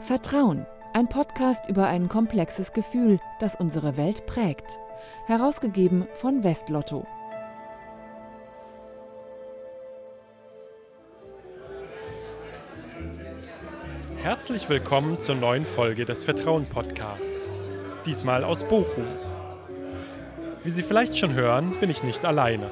Vertrauen, ein Podcast über ein komplexes Gefühl, das unsere Welt prägt. Herausgegeben von Westlotto. Herzlich willkommen zur neuen Folge des Vertrauen Podcasts. Diesmal aus Bochum. Wie Sie vielleicht schon hören, bin ich nicht alleine.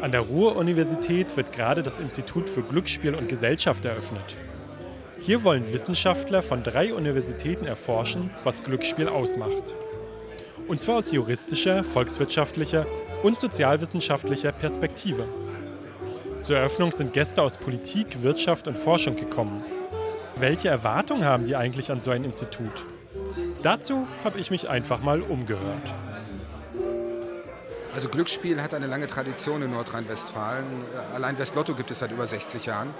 An der Ruhr-Universität wird gerade das Institut für Glücksspiel und Gesellschaft eröffnet. Hier wollen Wissenschaftler von drei Universitäten erforschen, was Glücksspiel ausmacht. Und zwar aus juristischer, volkswirtschaftlicher und sozialwissenschaftlicher Perspektive. Zur Eröffnung sind Gäste aus Politik, Wirtschaft und Forschung gekommen. Welche Erwartungen haben die eigentlich an so ein Institut? Dazu habe ich mich einfach mal umgehört. Also Glücksspiel hat eine lange Tradition in Nordrhein-Westfalen. Allein Westlotto gibt es seit über 60 Jahren.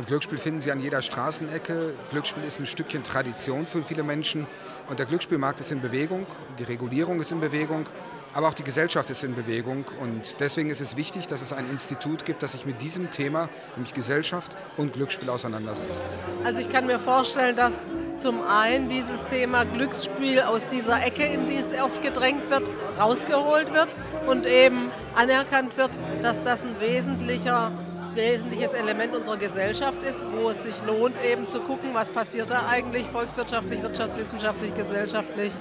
Und Glücksspiel finden Sie an jeder Straßenecke. Glücksspiel ist ein Stückchen Tradition für viele Menschen. Und der Glücksspielmarkt ist in Bewegung, die Regulierung ist in Bewegung, aber auch die Gesellschaft ist in Bewegung. Und deswegen ist es wichtig, dass es ein Institut gibt, das sich mit diesem Thema, nämlich Gesellschaft und Glücksspiel auseinandersetzt. Also ich kann mir vorstellen, dass zum einen dieses Thema Glücksspiel aus dieser Ecke, in die es oft gedrängt wird, rausgeholt wird und eben anerkannt wird, dass das ein wesentlicher wesentliches Element unserer Gesellschaft ist, wo es sich lohnt, eben zu gucken, was passiert da eigentlich volkswirtschaftlich, wirtschaftswissenschaftlich, gesellschaftlich,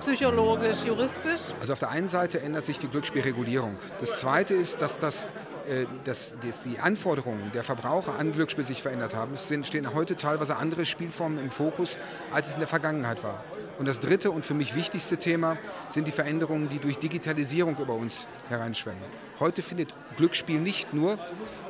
psychologisch, juristisch. Also auf der einen Seite ändert sich die Glücksspielregulierung. Das Zweite ist, dass das äh, dass, die Anforderungen der Verbraucher an Glücksspiel sich verändert haben. Es stehen heute teilweise andere Spielformen im Fokus, als es in der Vergangenheit war. Und das dritte und für mich wichtigste Thema sind die Veränderungen, die durch Digitalisierung über uns hereinschwemmen. Heute findet Glücksspiel nicht nur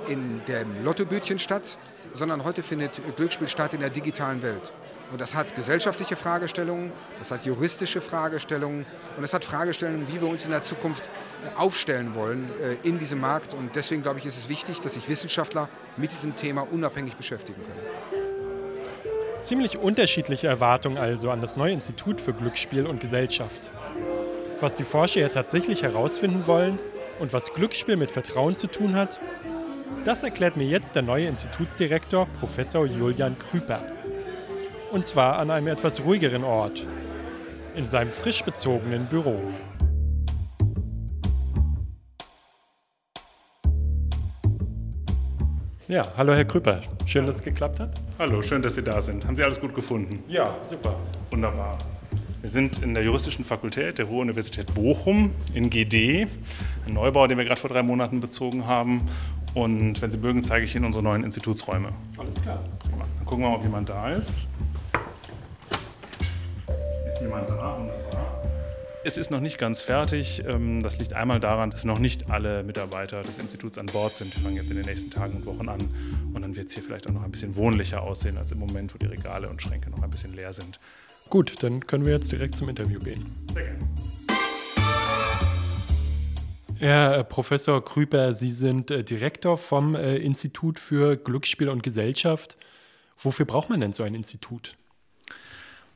in dem Lottobütchen statt, sondern heute findet Glücksspiel statt in der digitalen Welt. Und das hat gesellschaftliche Fragestellungen, das hat juristische Fragestellungen und es hat Fragestellungen, wie wir uns in der Zukunft äh, aufstellen wollen äh, in diesem Markt. Und deswegen glaube ich, ist es wichtig, dass sich Wissenschaftler mit diesem Thema unabhängig beschäftigen können. Ziemlich unterschiedliche Erwartungen also an das neue Institut für Glücksspiel und Gesellschaft. Was die Forscher ja tatsächlich herausfinden wollen und was Glücksspiel mit Vertrauen zu tun hat, das erklärt mir jetzt der neue Institutsdirektor Professor Julian Krüper. Und zwar an einem etwas ruhigeren Ort, in seinem frisch bezogenen Büro. Ja, hallo Herr Krüper. Schön, dass es geklappt hat. Hallo, schön, dass Sie da sind. Haben Sie alles gut gefunden? Ja, super. Wunderbar. Wir sind in der Juristischen Fakultät der Ruhr-Universität Bochum in GD, ein Neubau, den wir gerade vor drei Monaten bezogen haben. Und wenn Sie mögen, zeige ich Ihnen unsere neuen Institutsräume. Alles klar. Dann gucken wir mal, ob jemand da ist. Ist jemand da? Wunderbar. Es ist noch nicht ganz fertig. Ähm, das liegt einmal daran, dass noch nicht alle Mitarbeiter des Instituts an Bord sind. Wir fangen jetzt in den nächsten Tagen und Wochen an. Und dann wird es hier vielleicht auch noch ein bisschen wohnlicher aussehen als im Moment, wo die Regale und Schränke noch ein bisschen leer sind. Gut, dann können wir jetzt direkt zum Interview gehen. Sehr gerne. Herr äh, Professor Krüper, Sie sind äh, Direktor vom äh, Institut für Glücksspiel und Gesellschaft. Wofür braucht man denn so ein Institut?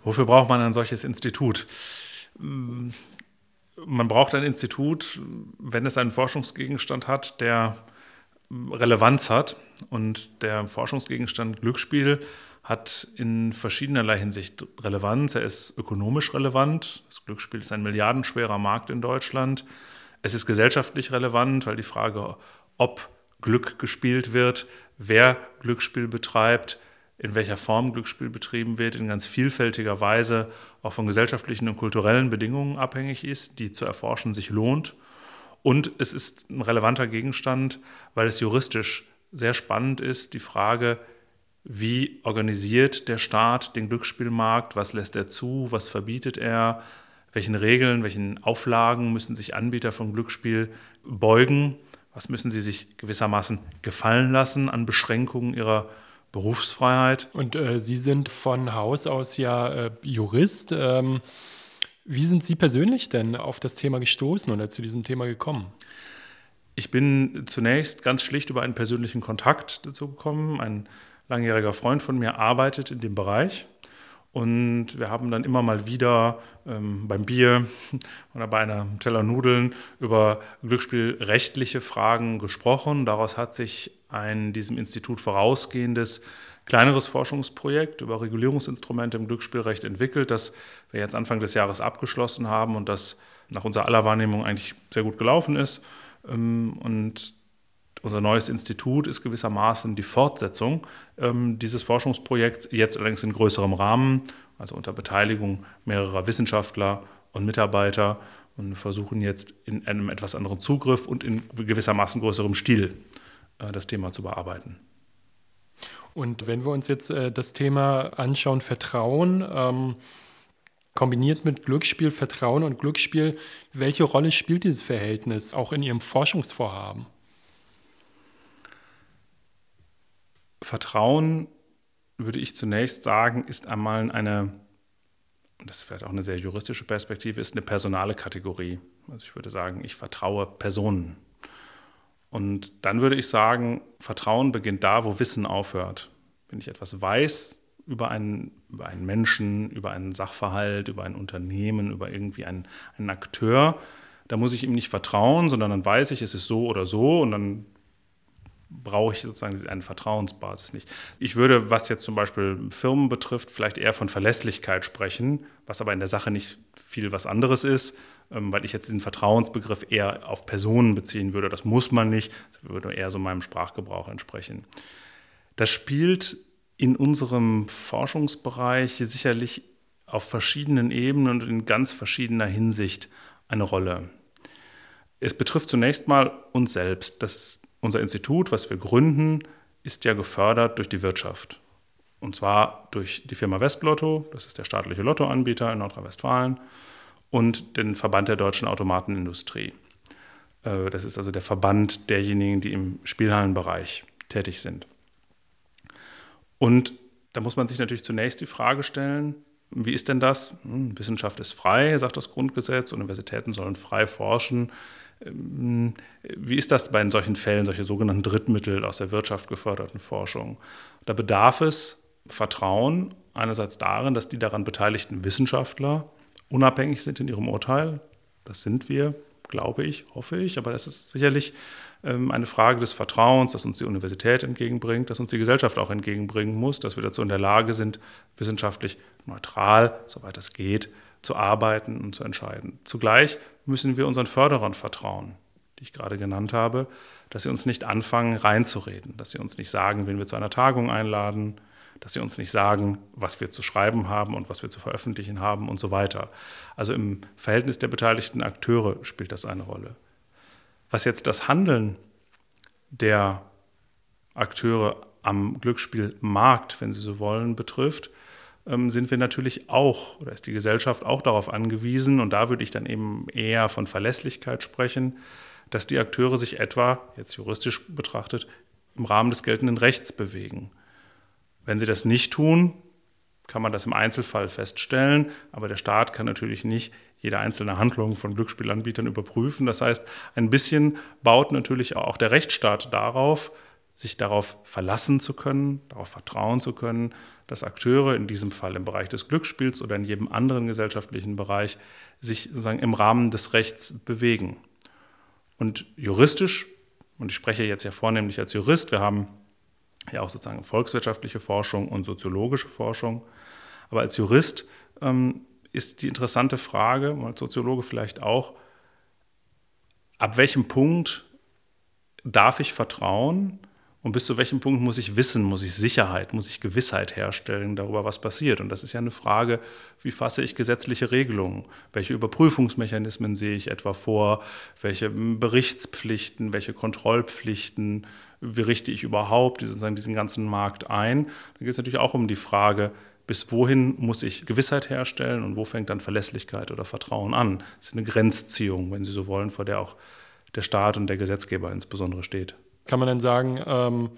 Wofür braucht man ein solches Institut? Man braucht ein Institut, wenn es einen Forschungsgegenstand hat, der Relevanz hat. Und der Forschungsgegenstand Glücksspiel hat in verschiedenerlei Hinsicht Relevanz. Er ist ökonomisch relevant. Das Glücksspiel ist ein milliardenschwerer Markt in Deutschland. Es ist gesellschaftlich relevant, weil die Frage, ob Glück gespielt wird, wer Glücksspiel betreibt, in welcher Form Glücksspiel betrieben wird, in ganz vielfältiger Weise auch von gesellschaftlichen und kulturellen Bedingungen abhängig ist, die zu erforschen sich lohnt. Und es ist ein relevanter Gegenstand, weil es juristisch sehr spannend ist, die Frage, wie organisiert der Staat den Glücksspielmarkt, was lässt er zu, was verbietet er, welchen Regeln, welchen Auflagen müssen sich Anbieter von Glücksspiel beugen, was müssen sie sich gewissermaßen gefallen lassen an Beschränkungen ihrer Berufsfreiheit. Und äh, Sie sind von Haus aus ja äh, Jurist. Ähm, wie sind Sie persönlich denn auf das Thema gestoßen oder zu diesem Thema gekommen? Ich bin zunächst ganz schlicht über einen persönlichen Kontakt dazu gekommen. Ein langjähriger Freund von mir arbeitet in dem Bereich Und wir haben dann immer mal wieder ähm, beim Bier oder bei einer Teller Nudeln über glücksspielrechtliche Fragen gesprochen. Daraus hat sich ein diesem Institut vorausgehendes kleineres Forschungsprojekt über Regulierungsinstrumente im Glücksspielrecht entwickelt, das wir jetzt Anfang des Jahres abgeschlossen haben und das nach unserer aller Wahrnehmung eigentlich sehr gut gelaufen ist. Ähm, und unser neues Institut ist gewissermaßen die Fortsetzung ähm, dieses Forschungsprojekts, jetzt allerdings in größerem Rahmen, also unter Beteiligung mehrerer Wissenschaftler und Mitarbeiter und versuchen jetzt in einem etwas anderen Zugriff und in gewissermaßen größerem Stil äh, das Thema zu bearbeiten. Und wenn wir uns jetzt äh, das Thema anschauen, Vertrauen, ähm, kombiniert mit Glücksspiel, Vertrauen und Glücksspiel, welche Rolle spielt dieses Verhältnis auch in Ihrem Forschungsvorhaben? Vertrauen, würde ich zunächst sagen, ist einmal eine, das ist vielleicht auch eine sehr juristische Perspektive, ist eine personale Kategorie. Also ich würde sagen, ich vertraue Personen. Und dann würde ich sagen, Vertrauen beginnt da, wo Wissen aufhört. Wenn ich etwas weiß über einen, über einen Menschen, über einen Sachverhalt, über ein Unternehmen, über irgendwie einen, einen Akteur, da muss ich ihm nicht vertrauen, sondern dann weiß ich, es ist so oder so und dann brauche ich sozusagen eine Vertrauensbasis nicht. Ich würde, was jetzt zum Beispiel Firmen betrifft, vielleicht eher von Verlässlichkeit sprechen, was aber in der Sache nicht viel was anderes ist, ähm, weil ich jetzt diesen Vertrauensbegriff eher auf Personen beziehen würde. Das muss man nicht, das würde eher so meinem Sprachgebrauch entsprechen. Das spielt in unserem Forschungsbereich sicherlich auf verschiedenen Ebenen und in ganz verschiedener Hinsicht eine Rolle. Es betrifft zunächst mal uns selbst. Das unser Institut, was wir gründen, ist ja gefördert durch die Wirtschaft. Und zwar durch die Firma Westlotto, das ist der staatliche Lottoanbieter in Nordrhein-Westfalen, und den Verband der deutschen Automatenindustrie. Äh, das ist also der Verband derjenigen, die im Spielhallenbereich tätig sind. Und da muss man sich natürlich zunächst die Frage stellen, wie ist denn das? Hm, Wissenschaft ist frei, sagt das Grundgesetz, Universitäten sollen frei forschen. Wie ist das bei solchen Fällen, solche sogenannten Drittmittel aus der Wirtschaft geförderten Forschung? Da bedarf es Vertrauen einerseits darin, dass die daran beteiligten Wissenschaftler unabhängig sind in ihrem Urteil. Das sind wir, glaube ich, hoffe ich, aber das ist sicherlich ähm, eine Frage des Vertrauens, das uns die Universität entgegenbringt, das uns die Gesellschaft auch entgegenbringen muss, dass wir dazu in der Lage sind, wissenschaftlich neutral, soweit es geht, zu arbeiten und zu entscheiden. Zugleich müssen wir unseren Förderern vertrauen, die ich gerade genannt habe, dass sie uns nicht anfangen reinzureden, dass sie uns nicht sagen, wen wir zu einer Tagung einladen, dass sie uns nicht sagen, was wir zu schreiben haben und was wir zu veröffentlichen haben und so weiter. Also im Verhältnis der beteiligten Akteure spielt das eine Rolle. Was jetzt das Handeln der Akteure am Glücksspielmarkt, wenn Sie so wollen, betrifft, sind wir natürlich auch, oder ist die Gesellschaft auch darauf angewiesen, und da würde ich dann eben eher von Verlässlichkeit sprechen, dass die Akteure sich etwa, jetzt juristisch betrachtet, im Rahmen des geltenden Rechts bewegen. Wenn sie das nicht tun, kann man das im Einzelfall feststellen, aber der Staat kann natürlich nicht jede einzelne Handlung von Glücksspielanbietern überprüfen. Das heißt, ein bisschen baut natürlich auch der Rechtsstaat darauf, sich darauf verlassen zu können, darauf vertrauen zu können, dass Akteure, in diesem Fall im Bereich des Glücksspiels oder in jedem anderen gesellschaftlichen Bereich, sich sozusagen im Rahmen des Rechts bewegen. Und juristisch, und ich spreche jetzt ja vornehmlich als Jurist, wir haben ja auch sozusagen volkswirtschaftliche Forschung und soziologische Forschung, aber als Jurist ähm, ist die interessante Frage, und als Soziologe vielleicht auch, ab welchem Punkt darf ich vertrauen und bis zu welchem Punkt muss ich wissen, muss ich Sicherheit, muss ich Gewissheit herstellen darüber, was passiert? Und das ist ja eine Frage, wie fasse ich gesetzliche Regelungen? Welche Überprüfungsmechanismen sehe ich etwa vor? Welche Berichtspflichten, welche Kontrollpflichten? Wie richte ich überhaupt sozusagen diesen ganzen Markt ein? Da geht es natürlich auch um die Frage, bis wohin muss ich Gewissheit herstellen und wo fängt dann Verlässlichkeit oder Vertrauen an? Das ist eine Grenzziehung, wenn Sie so wollen, vor der auch der Staat und der Gesetzgeber insbesondere steht. Kann man dann sagen, ähm,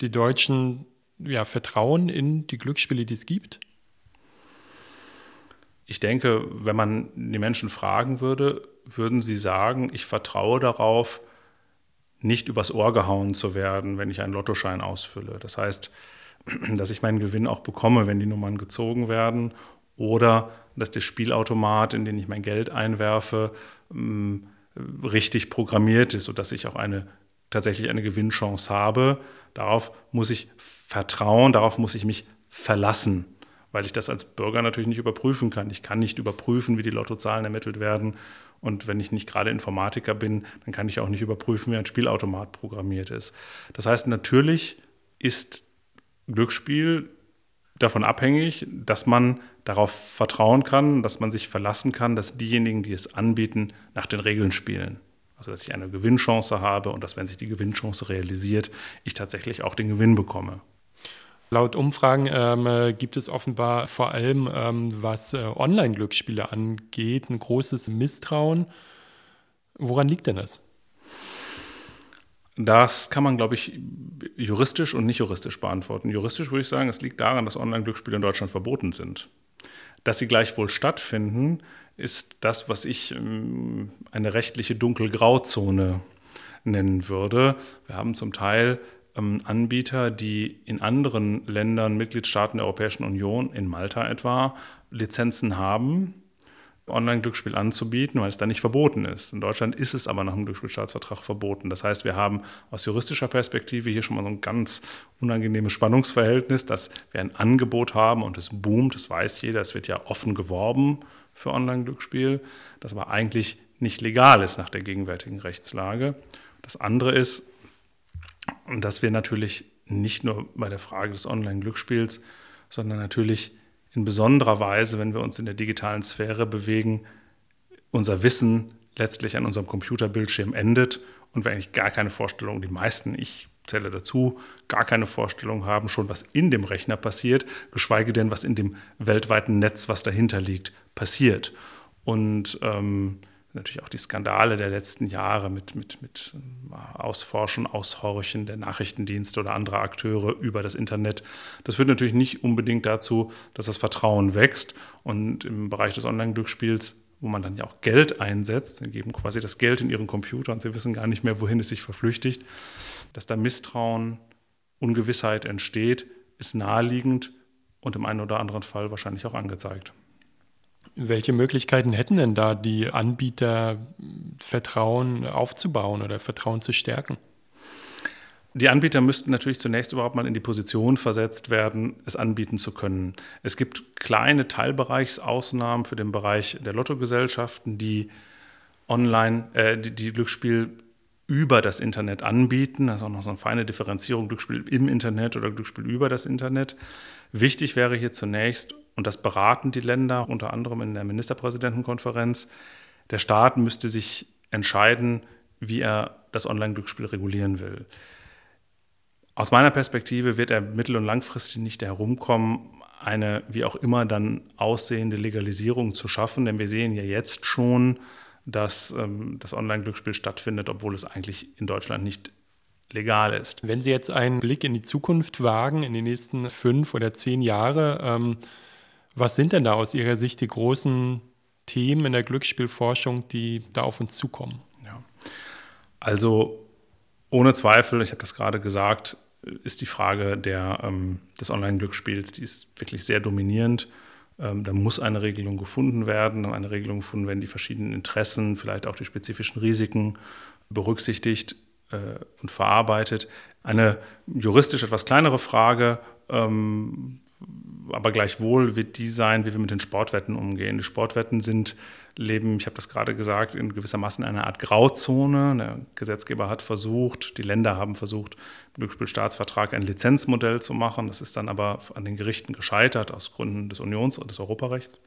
die Deutschen ja, vertrauen in die Glücksspiele, die es gibt? Ich denke, wenn man die Menschen fragen würde, würden sie sagen, ich vertraue darauf, nicht übers Ohr gehauen zu werden, wenn ich einen Lottoschein ausfülle. Das heißt, dass ich meinen Gewinn auch bekomme, wenn die Nummern gezogen werden oder dass der Spielautomat, in den ich mein Geld einwerfe, ähm, richtig programmiert ist, sodass ich auch eine tatsächlich eine Gewinnchance habe. Darauf muss ich vertrauen, darauf muss ich mich verlassen, weil ich das als Bürger natürlich nicht überprüfen kann. Ich kann nicht überprüfen, wie die Lottozahlen ermittelt werden. Und wenn ich nicht gerade Informatiker bin, dann kann ich auch nicht überprüfen, wie ein Spielautomat programmiert ist. Das heißt, natürlich ist Glücksspiel davon abhängig, dass man darauf vertrauen kann, dass man sich verlassen kann, dass diejenigen, die es anbieten, nach den Regeln spielen. Also dass ich eine Gewinnchance habe und dass, wenn sich die Gewinnchance realisiert, ich tatsächlich auch den Gewinn bekomme. Laut Umfragen ähm, gibt es offenbar vor allem, ähm, was äh, Online-Glücksspiele angeht, ein großes Misstrauen. Woran liegt denn das? Das kann man, glaube ich, juristisch und nicht juristisch beantworten. Juristisch würde ich sagen, es liegt daran, dass Online-Glücksspiele in Deutschland verboten sind. Dass sie gleichwohl stattfinden, ist das, was ich ähm, eine rechtliche Dunkelgrauzone nennen würde. Wir haben zum Teil ähm, Anbieter, die in anderen Ländern, Mitgliedstaaten der Europäischen Union, in Malta etwa, Lizenzen haben, Online-Glücksspiel anzubieten, weil es da nicht verboten ist. In Deutschland ist es aber nach dem Glücksspielstaatsvertrag verboten. Das heißt, wir haben aus juristischer Perspektive hier schon mal so ein ganz unangenehmes Spannungsverhältnis, dass wir ein Angebot haben und es boomt, das weiß jeder, es wird ja offen geworben für Online-Glücksspiel, das aber eigentlich nicht legal ist nach der gegenwärtigen Rechtslage. Das andere ist, dass wir natürlich nicht nur bei der Frage des Online-Glücksspiels, sondern natürlich in besonderer Weise, wenn wir uns in der digitalen Sphäre bewegen, unser Wissen letztlich an unserem Computerbildschirm endet und wir eigentlich gar keine Vorstellung, die meisten, ich zähle dazu, gar keine Vorstellung haben, schon was in dem Rechner passiert, geschweige denn, was in dem weltweiten Netz, was dahinter liegt, passiert. Und ähm, natürlich auch die Skandale der letzten Jahre mit, mit, mit äh, Ausforschen, Aushorchen der Nachrichtendienste oder anderer Akteure über das Internet. Das führt natürlich nicht unbedingt dazu, dass das Vertrauen wächst. Und im Bereich des Online-Glücksspiels, wo man dann ja auch Geld einsetzt, sie geben quasi das Geld in ihren Computer und sie wissen gar nicht mehr, wohin es sich verflüchtigt, dass da Misstrauen, Ungewissheit entsteht, ist naheliegend und im einen oder anderen Fall wahrscheinlich auch angezeigt. Welche Möglichkeiten hätten denn da die Anbieter, Vertrauen aufzubauen oder Vertrauen zu stärken? Die Anbieter müssten natürlich zunächst überhaupt mal in die Position versetzt werden, es anbieten zu können. Es gibt kleine Teilbereichsausnahmen für den Bereich der Lottogesellschaften, die online, äh, die, die Glücksspiel über das Internet anbieten. Das ist auch noch so eine feine Differenzierung, Glücksspiel im Internet oder Glücksspiel über das Internet. Wichtig wäre hier zunächst, und das beraten die Länder unter anderem in der Ministerpräsidentenkonferenz, der Staat müsste sich entscheiden, wie er das Online-Glücksspiel regulieren will. Aus meiner Perspektive wird er mittel- und langfristig nicht herumkommen, eine wie auch immer dann aussehende Legalisierung zu schaffen, denn wir sehen ja jetzt schon, dass ähm, das Online-Glücksspiel stattfindet, obwohl es eigentlich in Deutschland nicht legal ist. Wenn Sie jetzt einen Blick in die Zukunft wagen, in die nächsten fünf oder zehn Jahre, ähm, was sind denn da aus Ihrer Sicht die großen Themen in der Glücksspielforschung, die da auf uns zukommen? Ja. Also ohne Zweifel, ich habe das gerade gesagt, ist die Frage der, ähm, des Online-Glücksspiels, die ist wirklich sehr dominierend. Ähm, da muss eine Regelung gefunden werden, eine Regelung gefunden werden, die verschiedenen Interessen, vielleicht auch die spezifischen Risiken berücksichtigt äh, und verarbeitet. Eine juristisch etwas kleinere Frage, ähm, aber gleichwohl wird die sein, wie wir mit den Sportwetten umgehen. Die Sportwetten sind, leben, ich habe das gerade gesagt, in gewissermaßen einer Art Grauzone. Der Gesetzgeber hat versucht, die Länder haben versucht, im Glücksspielstaatsvertrag ein Lizenzmodell zu machen. Das ist dann aber an den Gerichten gescheitert aus Gründen des Unions- und des Europarechts.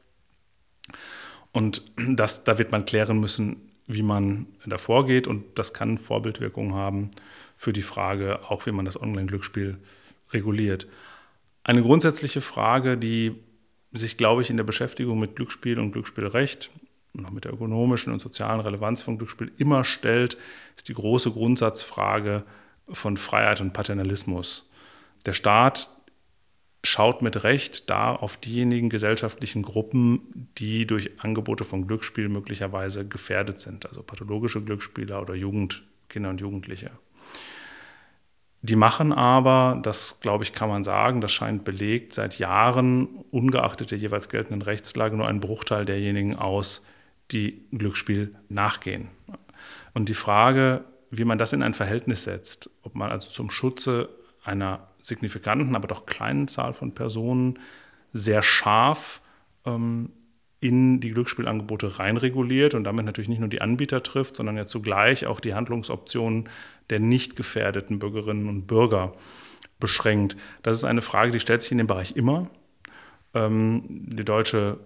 Und das, da wird man klären müssen, wie man da vorgeht. Und das kann Vorbildwirkung haben für die Frage, auch wie man das Online-Glücksspiel reguliert. Eine grundsätzliche Frage, die sich, glaube ich, in der Beschäftigung mit Glücksspiel und Glücksspielrecht und auch mit der ökonomischen und sozialen Relevanz von Glücksspiel immer stellt, ist die große Grundsatzfrage von Freiheit und Paternalismus. Der Staat schaut mit Recht da auf diejenigen gesellschaftlichen Gruppen, die durch Angebote von Glücksspiel möglicherweise gefährdet sind, also pathologische Glücksspieler oder Jugend, Kinder und Jugendliche. Die machen aber, das glaube ich, kann man sagen, das scheint belegt, seit Jahren, ungeachtet der jeweils geltenden Rechtslage, nur einen Bruchteil derjenigen aus, die Glücksspiel nachgehen. Und die Frage, wie man das in ein Verhältnis setzt, ob man also zum Schutze einer signifikanten, aber doch kleinen Zahl von Personen sehr scharf ähm, in die Glücksspielangebote reinreguliert und damit natürlich nicht nur die Anbieter trifft, sondern ja zugleich auch die Handlungsoptionen der nicht gefährdeten Bürgerinnen und Bürger beschränkt. Das ist eine Frage, die stellt sich in dem Bereich immer. Ähm, die deutsche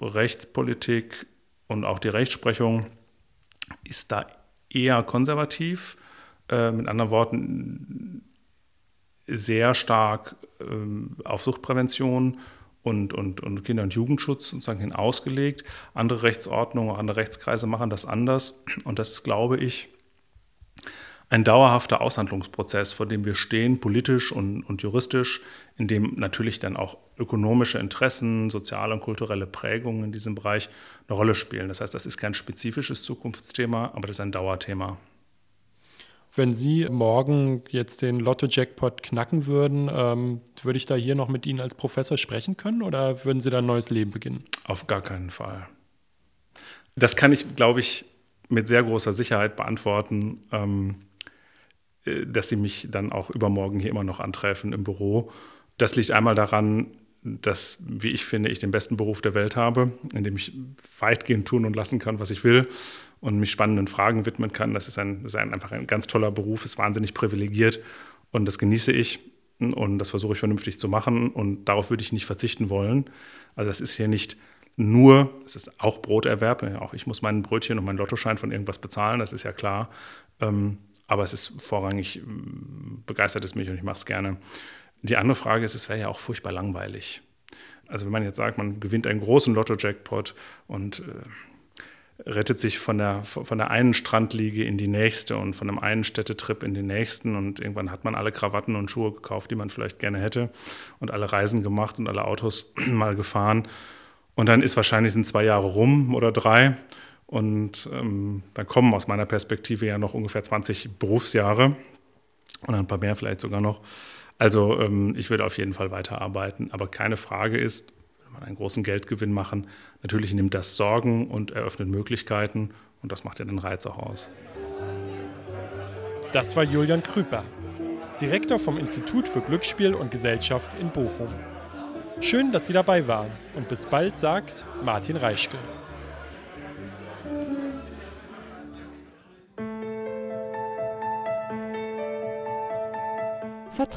Rechtspolitik und auch die Rechtsprechung ist da eher konservativ. Äh, mit anderen Worten, sehr stark äh, auf Suchtprävention und, und, und Kinder- und Jugendschutz sozusagen ausgelegt. Andere Rechtsordnungen, andere Rechtskreise machen das anders. Und das ist, glaube ich, ein dauerhafter Aushandlungsprozess, vor dem wir stehen, politisch und, und juristisch, in dem natürlich dann auch ökonomische Interessen, soziale und kulturelle Prägungen in diesem Bereich eine Rolle spielen. Das heißt, das ist kein spezifisches Zukunftsthema, aber das ist ein Dauerthema. Wenn Sie morgen jetzt den Lotto-Jackpot knacken würden, ähm, würde ich da hier noch mit Ihnen als Professor sprechen können oder würden Sie da ein neues Leben beginnen? Auf gar keinen Fall. Das kann ich, glaube ich, mit sehr großer Sicherheit beantworten. Ähm, äh, dass sie mich dann auch übermorgen hier immer noch antreffen im Büro. Das liegt einmal daran, dass, wie ich finde, ich den besten Beruf der Welt habe, in dem ich weitgehend tun und lassen kann, was ich will und mich spannenden Fragen widmen kann. Das ist, ein, das ist ein, einfach ein ganz toller Beruf, ist wahnsinnig privilegiert und das genieße ich und das versuche ich vernünftig zu machen und darauf würde ich nicht verzichten wollen. Also das ist hier nicht nur, es ist auch Broterwerb, auch ich muss mein Brötchen und meinen Lottoschein von irgendwas bezahlen, das ist ja klar. Ähm, aber es ist vorrangig, mm, begeistert es mich und ich mache es gerne. Die andere Frage ist, es wäre ja auch furchtbar langweilig. Also wenn man jetzt sagt, man gewinnt einen großen Lotto-Jackpot und äh, rettet sich von der, von der einen Strandliege in die nächste und von einem einen Städtetrip in den nächsten und irgendwann hat man alle Krawatten und Schuhe gekauft, die man vielleicht gerne hätte und alle Reisen gemacht und alle Autos mal gefahren. Und dann ist wahrscheinlich sind zwei Jahre rum oder drei und ähm, dann kommen aus meiner Perspektive ja noch ungefähr 20 Berufsjahre und ein paar mehr vielleicht sogar noch. Also ähm, ich würde auf jeden Fall weiterarbeiten. Aber keine Frage ist, wenn man einen großen Geldgewinn machen, natürlich nimmt das Sorgen und eröffnet Möglichkeiten und das macht ja den Reiz auch aus. Das war Julian Krüper, Direktor vom Institut für Glücksspiel und Gesellschaft in Bochum. Schön, dass Sie dabei waren und bis bald, sagt Martin Reischke.